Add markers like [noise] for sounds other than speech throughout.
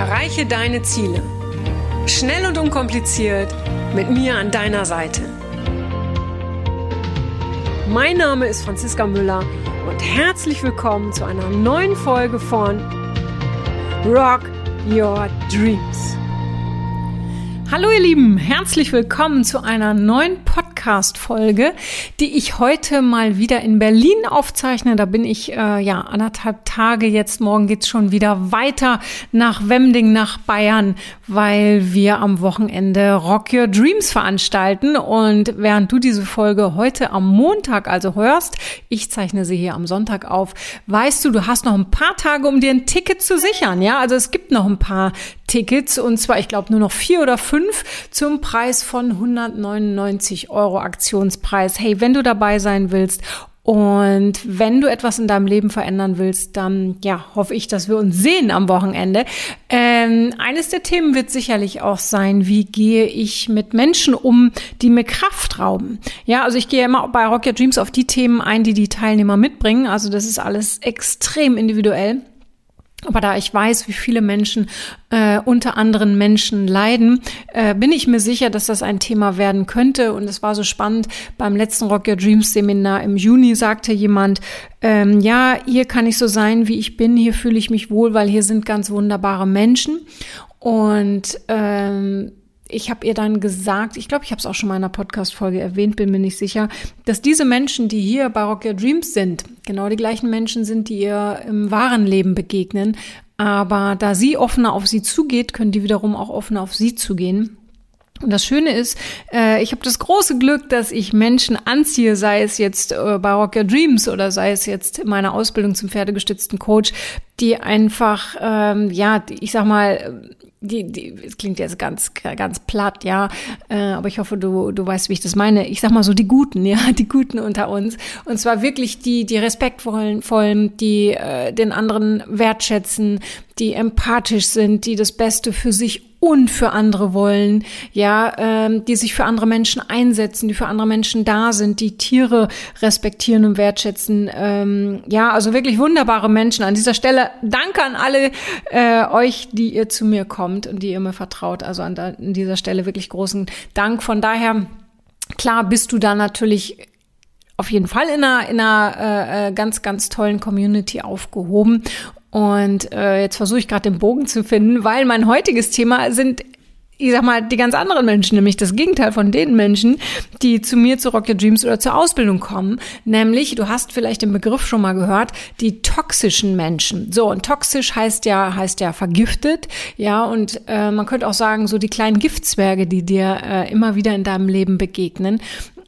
Erreiche deine Ziele. Schnell und unkompliziert mit mir an deiner Seite. Mein Name ist Franziska Müller und herzlich willkommen zu einer neuen Folge von Rock Your Dreams. Hallo ihr Lieben, herzlich willkommen zu einer neuen Podcast-Folge, die ich heute mal wieder in Berlin aufzeichne. Da bin ich äh, ja anderthalb Tage jetzt. Morgen geht's schon wieder weiter nach Wemding, nach Bayern, weil wir am Wochenende Rock Your Dreams veranstalten. Und während du diese Folge heute am Montag also hörst, ich zeichne sie hier am Sonntag auf, weißt du, du hast noch ein paar Tage, um dir ein Ticket zu sichern. Ja, also es gibt noch ein paar Tickets und zwar, ich glaube, nur noch vier oder fünf zum Preis von 199 Euro Aktionspreis. Hey, wenn du dabei sein willst und wenn du etwas in deinem Leben verändern willst, dann ja, hoffe ich, dass wir uns sehen am Wochenende. Ähm, eines der Themen wird sicherlich auch sein, wie gehe ich mit Menschen um, die mir Kraft rauben. Ja, also ich gehe immer bei Rock Your Dreams auf die Themen ein, die die Teilnehmer mitbringen. Also das ist alles extrem individuell. Aber da ich weiß, wie viele Menschen äh, unter anderen Menschen leiden, äh, bin ich mir sicher, dass das ein Thema werden könnte. Und es war so spannend. Beim letzten Rock Your Dreams Seminar im Juni sagte jemand, ähm, ja, hier kann ich so sein, wie ich bin. Hier fühle ich mich wohl, weil hier sind ganz wunderbare Menschen. Und ähm, ich habe ihr dann gesagt, ich glaube, ich habe es auch schon mal in einer Podcast-Folge erwähnt, bin mir nicht sicher, dass diese Menschen, die hier bei Rock Your Dreams sind, genau die gleichen Menschen sind, die ihr im wahren Leben begegnen. Aber da sie offener auf sie zugeht, können die wiederum auch offener auf sie zugehen. Und das Schöne ist, äh, ich habe das große Glück, dass ich Menschen anziehe, sei es jetzt äh, bei Rock Your Dreams oder sei es jetzt in meiner Ausbildung zum pferdegestützten Coach, die einfach, ähm, ja, ich sag mal, die, die, es klingt jetzt ganz, ganz platt, ja, äh, aber ich hoffe, du, du weißt, wie ich das meine. Ich sag mal so die Guten, [laughs] ja, die Guten unter uns. Und zwar wirklich die, die respektvollen, vollen, die äh, den anderen wertschätzen, die empathisch sind, die das Beste für sich und für andere wollen, ja, ähm, die sich für andere Menschen einsetzen, die für andere Menschen da sind, die Tiere respektieren und wertschätzen. Ähm, ja, also wirklich wunderbare Menschen. An dieser Stelle danke an alle äh, euch, die ihr zu mir kommt und die ihr mir vertraut. Also an, an dieser Stelle wirklich großen Dank. Von daher, klar bist du da natürlich auf jeden Fall in einer, in einer äh, äh ganz, ganz tollen Community aufgehoben. Und äh, jetzt versuche ich gerade den Bogen zu finden, weil mein heutiges Thema sind ich sag mal, die ganz anderen Menschen, nämlich das Gegenteil von den Menschen, die zu mir zu Rock Your Dreams oder zur Ausbildung kommen. Nämlich, du hast vielleicht den Begriff schon mal gehört, die toxischen Menschen. So, und toxisch heißt ja, heißt ja vergiftet, ja, und äh, man könnte auch sagen, so die kleinen Giftzwerge, die dir äh, immer wieder in deinem Leben begegnen.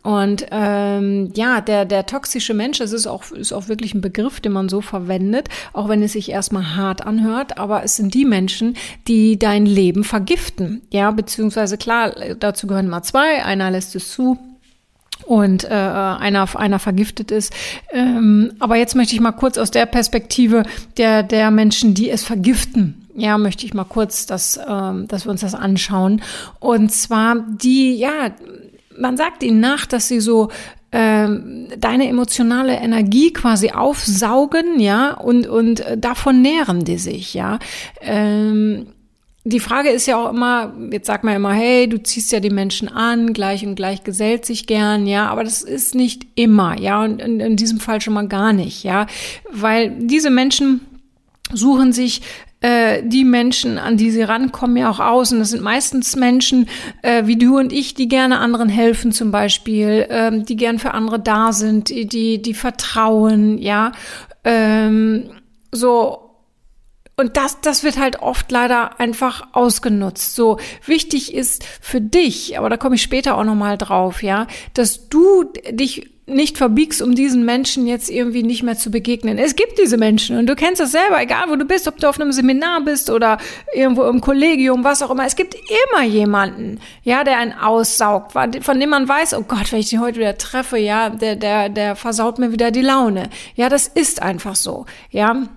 Und ähm, ja, der, der toxische Mensch, das ist auch, ist auch wirklich ein Begriff, den man so verwendet, auch wenn es sich erstmal hart anhört, aber es sind die Menschen, die dein Leben vergiften. Ja, beziehungsweise klar, dazu gehören mal zwei, einer lässt es zu, und äh, einer, einer vergiftet ist. Ähm, aber jetzt möchte ich mal kurz aus der Perspektive der, der Menschen, die es vergiften, ja, möchte ich mal kurz, dass, ähm, dass wir uns das anschauen. Und zwar die, ja, man sagt ihnen nach, dass sie so ähm, deine emotionale Energie quasi aufsaugen, ja, und, und äh, davon nähren die sich, ja. Ähm, die Frage ist ja auch immer, jetzt sagt man immer, hey, du ziehst ja die Menschen an, gleich und gleich gesellt sich gern, ja, aber das ist nicht immer, ja, und in, in diesem Fall schon mal gar nicht, ja, weil diese Menschen suchen sich äh, die Menschen, an die sie rankommen, ja auch aus. Und das sind meistens Menschen äh, wie du und ich, die gerne anderen helfen zum Beispiel, ähm, die gern für andere da sind, die, die, vertrauen, ja. Ähm, so, und das, das wird halt oft leider einfach ausgenutzt. So wichtig ist für dich, aber da komme ich später auch nochmal drauf, ja, dass du dich nicht verbiegst, um diesen Menschen jetzt irgendwie nicht mehr zu begegnen. Es gibt diese Menschen und du kennst das selber, egal wo du bist, ob du auf einem Seminar bist oder irgendwo im Kollegium, was auch immer. Es gibt immer jemanden, ja, der einen aussaugt, von dem man weiß, oh Gott, wenn ich den heute wieder treffe, ja, der, der, der versaut mir wieder die Laune. Ja, das ist einfach so, ja.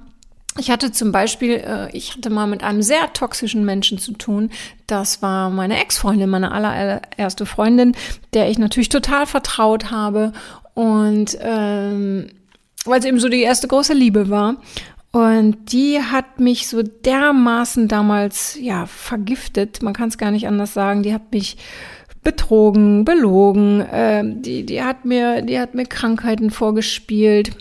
Ich hatte zum Beispiel, äh, ich hatte mal mit einem sehr toxischen Menschen zu tun. Das war meine Ex-Freundin, meine allererste Freundin, der ich natürlich total vertraut habe und ähm, weil es eben so die erste große Liebe war. Und die hat mich so dermaßen damals, ja, vergiftet. Man kann es gar nicht anders sagen. Die hat mich betrogen, belogen. Äh, die, die hat mir, die hat mir Krankheiten vorgespielt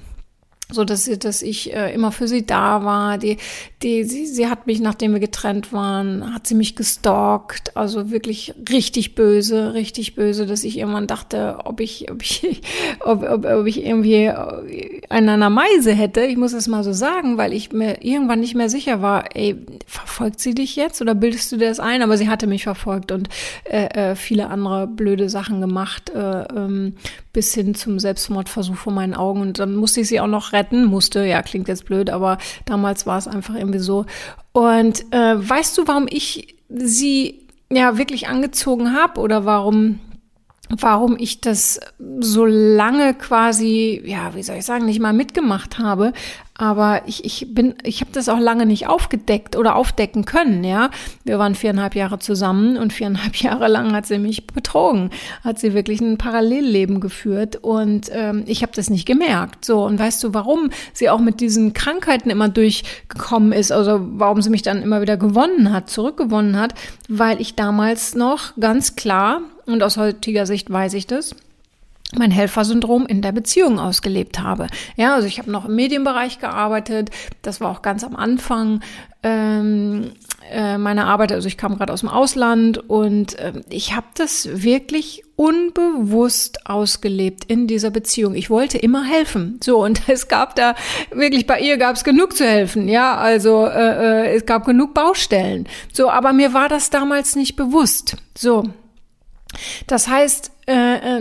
so dass sie, dass ich äh, immer für sie da war. Die, die, sie, sie hat mich, nachdem wir getrennt waren, hat sie mich gestalkt. Also wirklich richtig böse, richtig böse, dass ich irgendwann dachte, ob ich, ob ich, [laughs] ob, ob, ob ich irgendwie einen an einer Meise hätte. Ich muss es mal so sagen, weil ich mir irgendwann nicht mehr sicher war, ey, verfolgt sie dich jetzt oder bildest du dir das ein? Aber sie hatte mich verfolgt und äh, äh, viele andere blöde Sachen gemacht, äh, ähm, bis hin zum Selbstmordversuch vor meinen Augen. Und dann musste ich sie auch noch retten, musste, ja, klingt jetzt blöd, aber damals war es einfach irgendwie so. Und äh, weißt du, warum ich sie ja wirklich angezogen habe oder warum warum ich das so lange quasi, ja, wie soll ich sagen, nicht mal mitgemacht habe, aber ich, ich bin, ich habe das auch lange nicht aufgedeckt oder aufdecken können, ja. Wir waren viereinhalb Jahre zusammen und viereinhalb [laughs] Jahre lang hat sie mich betrogen, hat sie wirklich ein Parallelleben geführt und ähm, ich habe das nicht gemerkt. So und weißt du, warum sie auch mit diesen Krankheiten immer durchgekommen ist, also warum sie mich dann immer wieder gewonnen hat, zurückgewonnen hat, weil ich damals noch ganz klar und aus heutiger Sicht weiß ich das mein Helfersyndrom in der Beziehung ausgelebt habe. Ja, also ich habe noch im Medienbereich gearbeitet. Das war auch ganz am Anfang ähm, äh, meiner Arbeit. Also ich kam gerade aus dem Ausland und äh, ich habe das wirklich unbewusst ausgelebt in dieser Beziehung. Ich wollte immer helfen. So und [laughs] es gab da wirklich bei ihr gab es genug zu helfen. Ja, also äh, äh, es gab genug Baustellen. So, aber mir war das damals nicht bewusst. So. Das heißt, äh,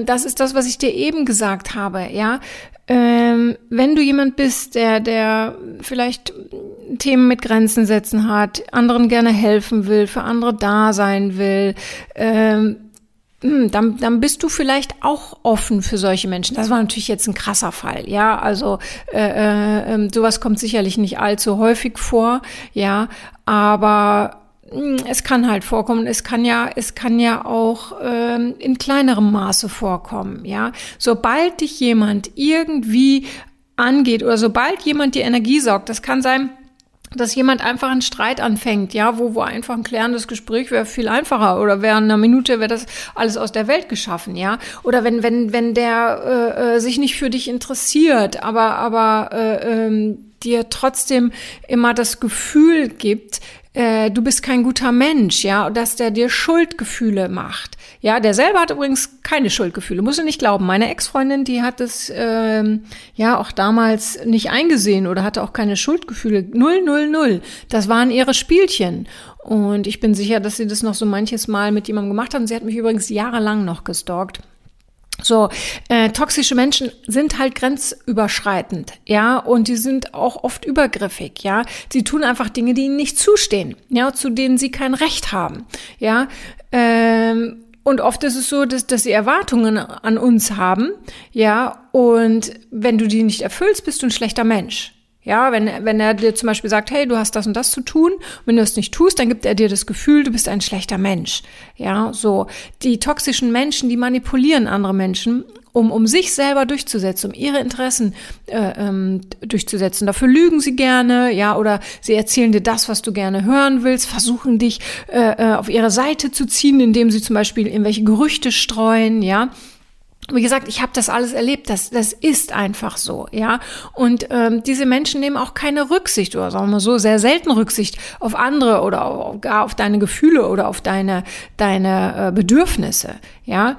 äh, das ist das, was ich dir eben gesagt habe, ja. Ähm, wenn du jemand bist, der, der vielleicht Themen mit Grenzen setzen hat, anderen gerne helfen will, für andere da sein will, ähm, hm, dann, dann bist du vielleicht auch offen für solche Menschen. Das war natürlich jetzt ein krasser Fall, ja. Also äh, äh, ähm, sowas kommt sicherlich nicht allzu häufig vor, ja. Aber es kann halt vorkommen. Es kann ja, es kann ja auch ähm, in kleinerem Maße vorkommen. Ja, sobald dich jemand irgendwie angeht oder sobald jemand die Energie saugt, das kann sein, dass jemand einfach einen Streit anfängt, ja, wo, wo einfach ein klärendes Gespräch wäre viel einfacher oder wäre in einer Minute wäre das alles aus der Welt geschaffen, ja. Oder wenn, wenn, wenn der äh, äh sich nicht für dich interessiert, aber, aber äh, ähm, dir trotzdem immer das Gefühl gibt, äh, du bist kein guter Mensch, ja, dass der dir Schuldgefühle macht. Ja, der selber hat übrigens keine Schuldgefühle, muss du nicht glauben. Meine Ex-Freundin, die hat es ähm, ja auch damals nicht eingesehen oder hatte auch keine Schuldgefühle. Null, null, null. Das waren ihre Spielchen. Und ich bin sicher, dass sie das noch so manches Mal mit jemandem gemacht hat. Und sie hat mich übrigens jahrelang noch gestalkt. So, äh, toxische Menschen sind halt grenzüberschreitend, ja, und die sind auch oft übergriffig, ja. Sie tun einfach Dinge, die ihnen nicht zustehen, ja, zu denen sie kein Recht haben, ja. Ähm, und oft ist es so, dass, dass sie Erwartungen an uns haben, ja, und wenn du die nicht erfüllst, bist du ein schlechter Mensch. Ja, wenn, wenn er dir zum Beispiel sagt, hey, du hast das und das zu tun, wenn du es nicht tust, dann gibt er dir das Gefühl, du bist ein schlechter Mensch. Ja, so. Die toxischen Menschen, die manipulieren andere Menschen, um, um sich selber durchzusetzen, um ihre Interessen äh, ähm, durchzusetzen. Dafür lügen sie gerne, ja, oder sie erzählen dir das, was du gerne hören willst, versuchen dich äh, äh auf ihre Seite zu ziehen, indem sie zum Beispiel irgendwelche Gerüchte streuen, ja wie gesagt, ich habe das alles erlebt. Das, das ist einfach so, ja. Und ähm, diese Menschen nehmen auch keine Rücksicht oder sagen wir so sehr selten Rücksicht auf andere oder auch, gar auf deine Gefühle oder auf deine deine äh, Bedürfnisse, ja.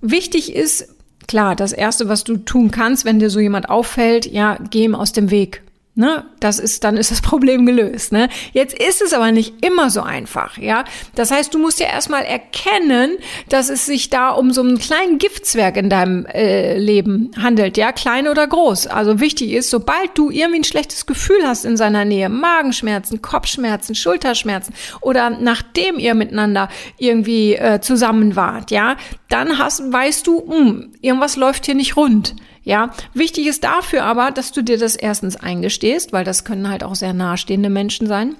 Wichtig ist klar, das erste, was du tun kannst, wenn dir so jemand auffällt, ja, geh ihm aus dem Weg. Ne, das ist, dann ist das [laughs] Problem gelöst. Ne? Jetzt ist es aber nicht immer so einfach, ja. Das heißt, du musst ja erstmal erkennen, dass es sich da um so einen kleinen Giftzwerg in deinem äh, Leben handelt, ja, klein oder groß. Also wichtig ist, sobald du irgendwie ein schlechtes Gefühl hast in seiner Nähe, Magenschmerzen, Kopfschmerzen, Schulterschmerzen oder nachdem ihr miteinander irgendwie äh, zusammen wart, ja, dann hast, weißt du, mh, hm, irgendwas läuft hier nicht rund. Ja, wichtig ist dafür aber, dass du dir das erstens eingestehst, weil das können halt auch sehr nahestehende Menschen sein.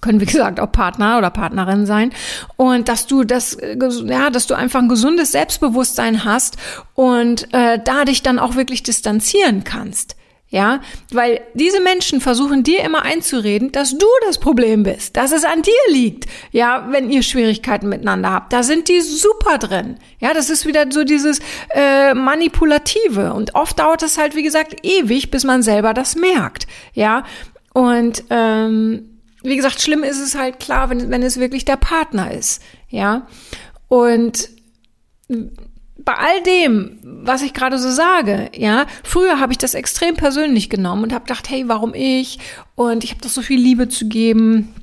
Können wie gesagt auch Partner oder Partnerin sein. Und dass du das ja dass du einfach ein gesundes Selbstbewusstsein hast und äh, da dich dann auch wirklich distanzieren kannst Ja, weil diese Menschen versuchen dir immer einzureden, dass du das Problem bist, dass es an dir liegt. Ja, wenn ihr Schwierigkeiten miteinander habt, da sind die super drin. Ja, das ist wieder so dieses äh, manipulative und oft dauert es halt wie gesagt ewig, bis man selber das merkt. Ja, und ähm, wie gesagt, schlimm ist es halt klar, wenn, wenn es wirklich der Partner ist. Ja, und bei all dem, was ich gerade so sage, ja, früher habe ich das extrem persönlich genommen und habe gedacht, hey, warum ich? Und ich habe doch so viel Liebe zu geben.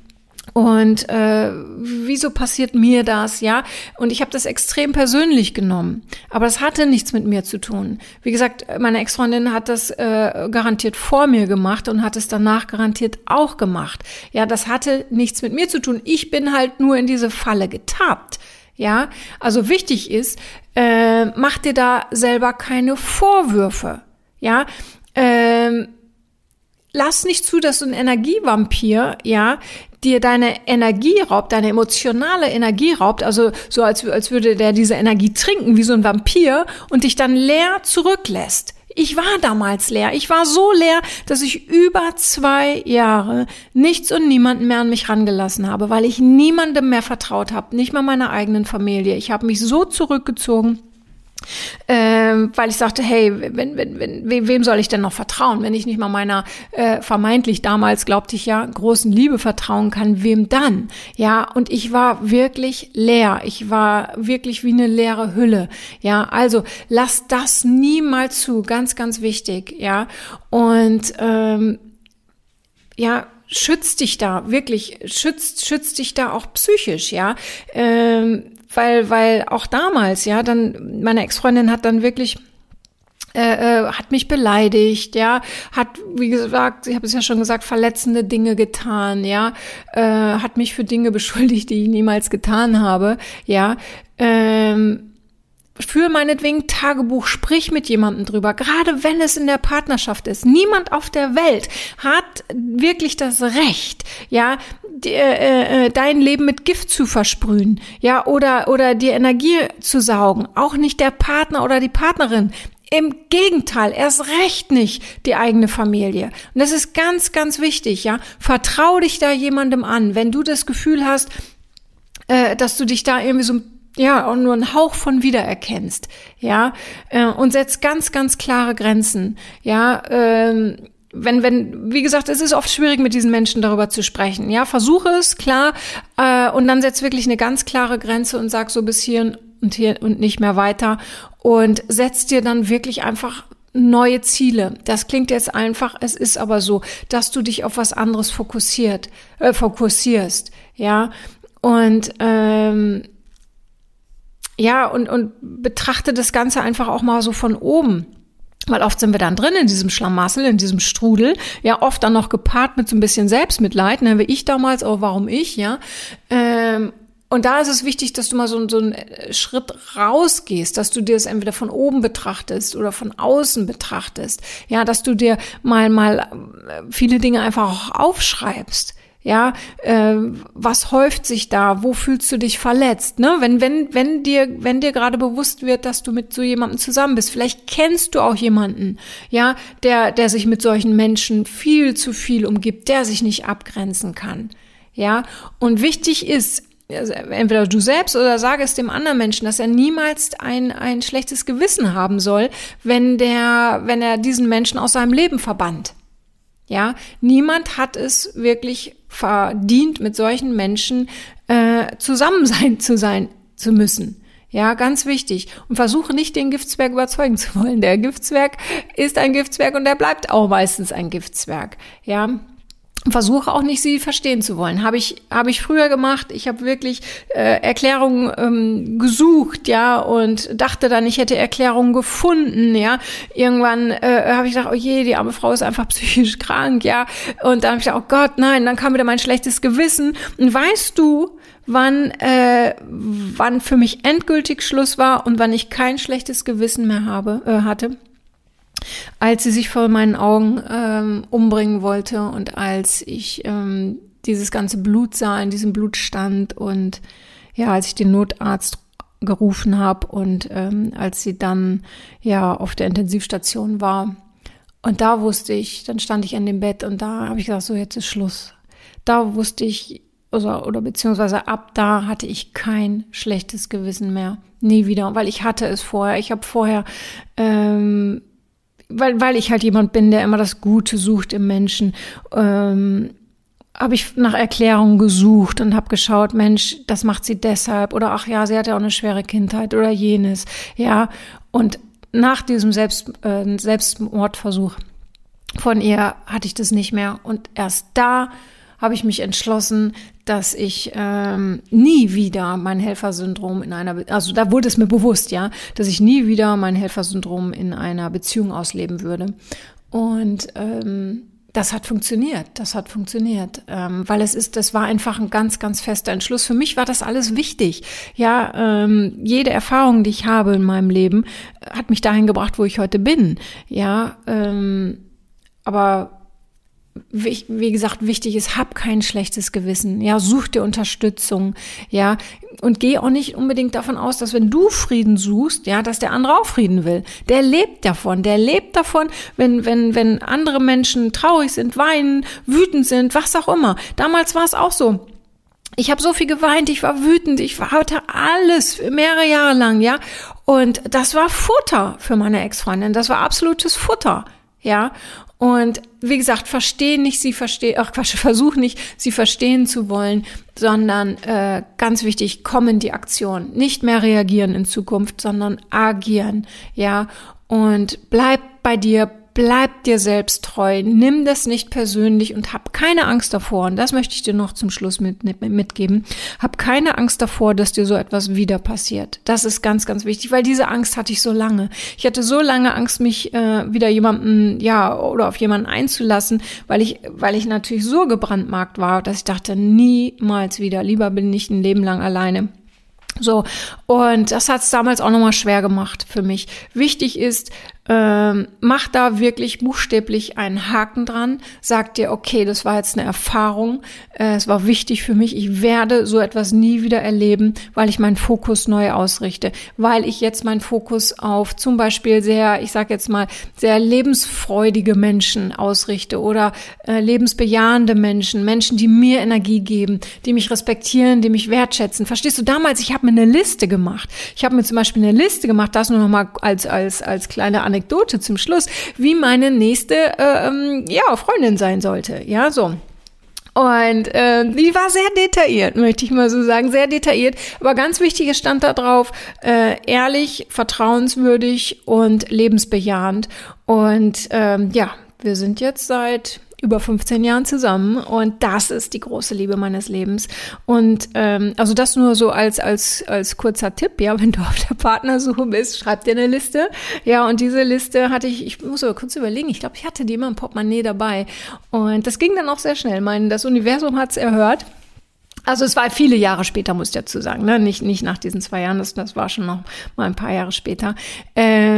Und äh, wieso passiert mir das, ja? Und ich habe das extrem persönlich genommen. Aber das hatte nichts mit mir zu tun. Wie gesagt, meine Ex-Freundin hat das äh, garantiert vor mir gemacht und hat es danach garantiert auch gemacht. Ja, das hatte nichts mit mir zu tun. Ich bin halt nur in diese Falle getappt. Ja, also wichtig ist, äh, mach dir da selber keine Vorwürfe. Ja, ähm, lass nicht zu, dass so ein Energievampir, ja, dir deine Energie raubt, deine emotionale Energie raubt, also so als, als würde der diese Energie trinken, wie so ein Vampir und dich dann leer zurücklässt. Ich war damals leer. Ich war so leer, dass ich über zwei Jahre nichts und niemanden mehr an mich rangelassen habe, weil ich niemandem mehr vertraut habe, nicht mal meiner eigenen Familie. Ich habe mich so zurückgezogen ähm, weil ich sagte, hey, wenn, wenn, wenn, wem soll ich denn noch vertrauen, wenn ich nicht mal meiner äh, vermeintlich damals glaubte ich ja großen Liebe vertrauen kann, wem dann? Ja, und ich war wirklich leer. Ich war wirklich wie eine leere Hülle. Ja, also lass das niemals zu, ganz, ganz wichtig. Ja, und ähm, ja, schützt dich da wirklich, schützt, schützt dich da auch psychisch, ja. Ähm, weil, weil auch damals, ja, dann, meine Ex-Freundin hat dann wirklich äh, äh, hat mich beleidigt, ja, hat, wie gesagt, ich habe es ja schon gesagt, verletzende Dinge getan, ja, äh, hat mich für Dinge [laughs] beschuldigt, die ich niemals getan habe, ja, ähm, für meinetwegen Tagebuch, sprich mit jemandem drüber, gerade wenn es in der Partnerschaft ist. Niemand auf der Welt hat wirklich das Recht, ja, die, äh, äh, dein Leben mit Gift zu versprühen, ja, oder, oder dir Energie zu saugen. Auch nicht der Partner oder die Partnerin. Im Gegenteil, erst recht nicht die eigene Familie. Und das ist ganz, ganz wichtig, ja. Vertrau dich da jemandem an, wenn du das Gefühl hast, äh, dass du dich da irgendwie so ja, auch nur einen Hauch von wiedererkennst, ja, äh, und setzt ganz, ganz klare Grenzen, ja, ähm, wenn, wenn, wie gesagt, es ist oft schwierig, mit diesen Menschen darüber zu sprechen. Ja, versuche es, klar, äh, und dann setz wirklich eine ganz klare Grenze und sag so bis hier und hier und nicht mehr weiter und setz dir dann wirklich einfach neue Ziele. Das klingt jetzt einfach, es ist aber so, dass du dich auf was anderes fokussiert, äh, fokussierst, ja, und ähm, ja, und, und betrachte das Ganze einfach auch mal so von oben. Weil oft sind wir dann drin in diesem Schlamassel, in diesem Strudel, ja, oft dann noch gepaart mit so ein bisschen Selbstmitleid, ne, wie ich damals, oh, warum ich, ja. Ähm, und da ist es wichtig, dass du mal so, so einen äh, Schritt rausgehst, dass du dir es entweder von oben betrachtest oder von außen betrachtest, ja, dass du dir mal, mal äh, viele Dinge einfach auch aufschreibst. Ja, äh, was häuft sich da? Wo fühlst du dich verletzt? Ne? Wenn, wenn, wenn dir, wenn dir gerade bewusst wird, dass du mit so jemandem zusammen bist, vielleicht kennst du auch jemanden, ja, der, der sich mit solchen Menschen viel zu viel umgibt, der sich nicht abgrenzen kann. Ja, und wichtig ist, also entweder du selbst oder sage es dem anderen Menschen, dass er niemals ein, ein schlechtes Gewissen haben soll, wenn der, wenn er diesen Menschen aus seinem Leben verbannt. Ja, niemand hat es wirklich verdient, mit solchen Menschen äh, zusammen sein zu sein zu müssen. Ja, ganz wichtig. Und versuche nicht, den Giftswerk überzeugen zu wollen. Der Giftswerk ist ein Giftswerk und der bleibt auch meistens ein Giftswerk. Ja, versuche auch nicht, sie verstehen zu wollen. Habe ich, habe ich früher gemacht. Ich habe wirklich äh, Erklärungen ähm, gesucht, ja, und dachte dann, ich hätte Erklärungen gefunden, ja. Irgendwann äh, habe ich gedacht, oh je, die arme Frau ist einfach [laughs] psychisch krank, ja. Und dann habe ich gedacht, oh Gott, nein, dann kam wieder mein schlechtes Gewissen. Und weißt du, wann, äh, wann für mich endgültig Schluss war und wann ich kein schlechtes Gewissen mehr habe, äh, hatte? Als sie sich vor meinen Augen ähm, umbringen wollte und als ich ähm, dieses ganze Blut sah, in diesem Blutstand und ja, als ich den Notarzt gerufen habe und ähm, als sie dann ja auf der Intensivstation war Und da wusste ich, dann stand ich an dem Bett und da habe ich gesagt, so jetzt ist Schluss. Da wusste ich, oder, oder beziehungsweise ab da hatte ich kein schlechtes Gewissen mehr. Nie wieder, weil ich hatte es vorher. Ich habe vorher, ähm, weil, weil ich halt jemand bin, der immer das Gute sucht im Menschen, ähm, habe ich nach Erklärungen gesucht und habe geschaut, Mensch, das macht sie deshalb oder ach ja, sie hatte auch eine schwere Kindheit oder jenes, ja. Und nach diesem Selbst, äh, Selbstmordversuch von ihr hatte ich das nicht mehr und erst da habe ich mich entschlossen, dass ich ähm, nie wieder mein Helfersyndrom in einer, Be also da wurde es mir bewusst, ja, dass ich nie wieder mein Helfersyndrom in einer Beziehung ausleben würde. Und ähm, das hat funktioniert, das hat funktioniert, ähm, weil es ist, das war einfach ein ganz, ganz fester Entschluss. Für mich war das alles wichtig. Ja, ähm, jede Erfahrung, die ich habe in meinem Leben, hat mich dahin gebracht, wo ich heute bin. Ja, ähm, aber wie, gesagt, wichtig ist, hab kein schlechtes Gewissen. Ja, such dir Unterstützung. Ja, und geh auch nicht unbedingt davon aus, dass wenn du Frieden suchst, ja, dass der andere auch Frieden will. Der lebt davon. Der lebt davon, wenn, wenn, wenn andere Menschen traurig sind, weinen, wütend sind, was auch immer. Damals war es auch so. Ich habe so viel geweint, ich war wütend, ich hatte alles mehrere Jahre lang, ja. Und das war Futter für meine Ex-Freundin. Das war absolutes Futter. Ja, und wie gesagt, verstehen nicht, sie verstehen, ach Quatsch, [laughs] versuch nicht, sie verstehen zu wollen, sondern äh, ganz wichtig, kommen die Aktion. Nicht mehr reagieren in Zukunft, sondern agieren, ja. Und bleib bei dir, bleib dir selbst treu, nimm das nicht persönlich und hab keine Angst davor. Und das möchte ich dir noch zum Schluss mit, mit, mitgeben. Hab keine Angst davor, dass dir so etwas wieder passiert. Das ist ganz, ganz wichtig, weil diese Angst hatte ich so lange. Ich hatte so lange Angst, mich äh, wieder jemanden, ja, oder auf jemanden einzulassen, weil ich, weil ich natürlich so gebrandmarkt war, dass ich dachte, niemals wieder. Lieber bin ich ein Leben lang alleine. So, und das hat es damals auch nochmal schwer gemacht für mich. Wichtig ist, ähm, mach da wirklich buchstäblich einen Haken dran, sag dir, okay, das war jetzt eine Erfahrung, äh, es war wichtig für mich, ich werde so etwas nie wieder erleben, weil ich meinen Fokus neu ausrichte, weil ich jetzt meinen Fokus auf zum Beispiel sehr, ich sag jetzt mal, sehr lebensfreudige Menschen ausrichte oder äh, lebensbejahende Menschen, Menschen, die mir Energie geben, die mich respektieren, die mich wertschätzen. Verstehst du, damals, ich habe mir eine Liste gemacht. Ich habe mir zum Beispiel eine Liste gemacht, das nur noch mal als, als, als kleine Anekdote Anekdote zum Schluss, wie meine nächste äh, ähm, ja, Freundin sein sollte. Ja, so. Und äh, die war sehr detailliert, möchte ich mal so sagen, sehr detailliert. Aber ganz wichtig, es stand da drauf, äh, ehrlich, vertrauenswürdig und lebensbejahend. Und ähm, ja, wir sind jetzt seit über 15 Jahren zusammen und das ist die große Liebe meines Lebens. Und ähm, also das nur so als als als kurzer Tipp, ja, wenn du auf der Partnersuche bist, schreib dir eine Liste. Ja, und diese Liste hatte ich, ich muss aber kurz überlegen, ich glaube, ich hatte die immer im Portemonnaie dabei und das ging dann auch sehr schnell. Mein das Universum hat's erhört also es war viele Jahre später, muss ich dazu sagen, ne? nicht, nicht nach diesen zwei Jahren, das, das war schon noch mal ein paar Jahre später.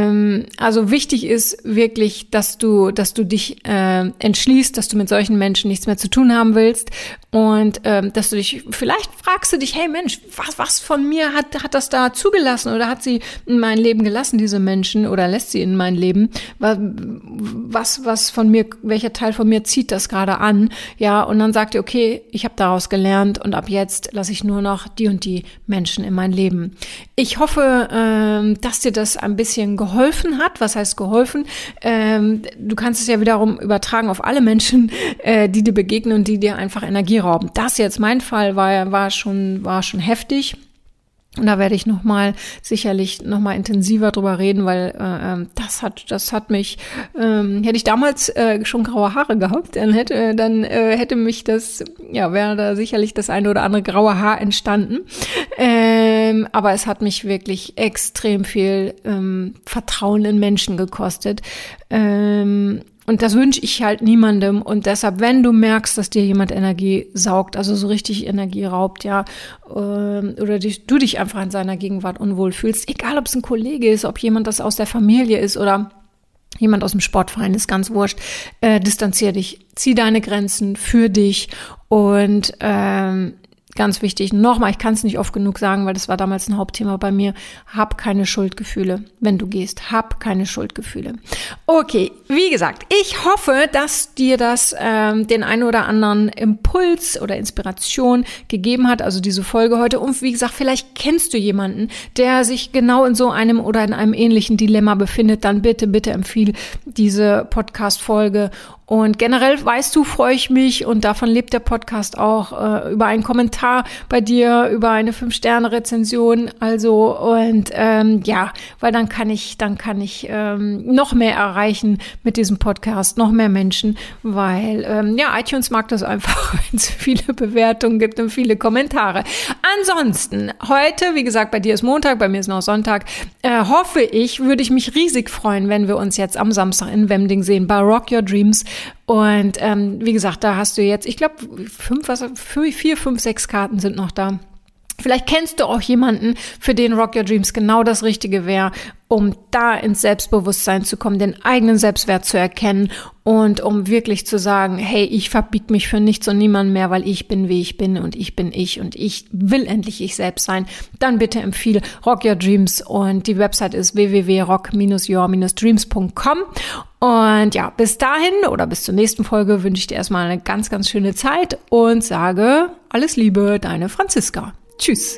Ähm, also wichtig ist wirklich, dass du, dass du dich äh, entschließt, dass du mit solchen Menschen nichts mehr zu tun haben willst und ähm, dass du dich, vielleicht fragst du dich, hey Mensch, was, was von mir hat, hat das da zugelassen oder hat sie in mein Leben gelassen, diese Menschen, oder lässt sie in mein Leben? Was, was von mir, welcher Teil von mir zieht das gerade an? Ja, und dann sagt ihr, okay, ich habe daraus gelernt und ab jetzt lasse ich nur noch die und die Menschen in mein Leben. Ich hoffe, ähm, dass dir das ein bisschen geholfen hat. Was heißt geholfen? Ähm, du kannst es ja wiederum übertragen auf alle Menschen, äh, die dir begegnen und die dir einfach Energie rauben. Das jetzt mein Fall war, war schon, war schon heftig. Und da werde ich noch mal sicherlich noch mal intensiver drüber reden, weil äh, ähm, das hat das hat mich ähm, hätte ich damals äh, schon graue Haare gehabt, dann hätte dann äh, hätte mich das ja wäre da sicherlich das eine oder andere graue Haar entstanden. Ähm, aber es hat mich wirklich extrem viel ähm, Vertrauen in Menschen gekostet. Ähm, und das wünsche ich halt niemandem. Und deshalb, wenn du merkst, dass dir jemand Energie saugt, also so richtig Energie raubt, ja, ähm, oder dich, du dich einfach in seiner Gegenwart unwohl fühlst, egal ob es ein Kollege ist, ob jemand das aus der Familie ist oder jemand aus dem Sportverein, ist ganz wurscht, äh, distanzier dich, zieh deine Grenzen für dich und ähm, ganz wichtig, nochmal, ich kann es nicht oft genug sagen, weil das war damals ein Hauptthema bei mir, hab keine Schuldgefühle, wenn du gehst. Hab keine Schuldgefühle. Okay, wie gesagt, ich hoffe, dass dir das ähm, den einen oder anderen Impuls oder Inspiration gegeben hat, also diese Folge heute. Und wie gesagt, vielleicht kennst du jemanden, der sich genau in so einem oder in einem ähnlichen Dilemma befindet, dann bitte, bitte empfiehl diese Podcast-Folge und generell weißt du, freue ich mich und davon lebt der Podcast auch äh, über einen Kommentar bei dir, über eine fünf Sterne Rezension. Also und ähm, ja, weil dann kann ich, dann kann ich ähm, noch mehr erreichen mit diesem Podcast, noch mehr Menschen, weil ähm, ja iTunes mag das einfach, [laughs] wenn es viele Bewertungen gibt und viele Kommentare. Ansonsten heute, wie gesagt, bei dir ist Montag, bei mir ist noch Sonntag. Äh, hoffe ich, würde ich mich riesig freuen, wenn wir uns jetzt am Samstag in Wemding sehen bei Rock Your Dreams. Und ähm, wie gesagt, da hast du jetzt, ich glaube, fünf, was, vier, fünf, sechs Karten sind noch da. Vielleicht kennst du auch jemanden, für den Rock Your Dreams genau das Richtige wäre, um da ins Selbstbewusstsein zu kommen, den eigenen Selbstwert zu erkennen und um wirklich zu sagen, hey, ich verbieg mich für nichts und niemand mehr, weil ich bin, wie ich bin und ich bin ich und ich will endlich ich selbst sein. Dann bitte empfehle Rock Your Dreams und die Website ist www.rock-your-dreams.com und ja, bis dahin oder bis zur nächsten Folge wünsche ich dir erstmal eine ganz, ganz schöne Zeit und sage alles Liebe, deine Franziska. Tschüss.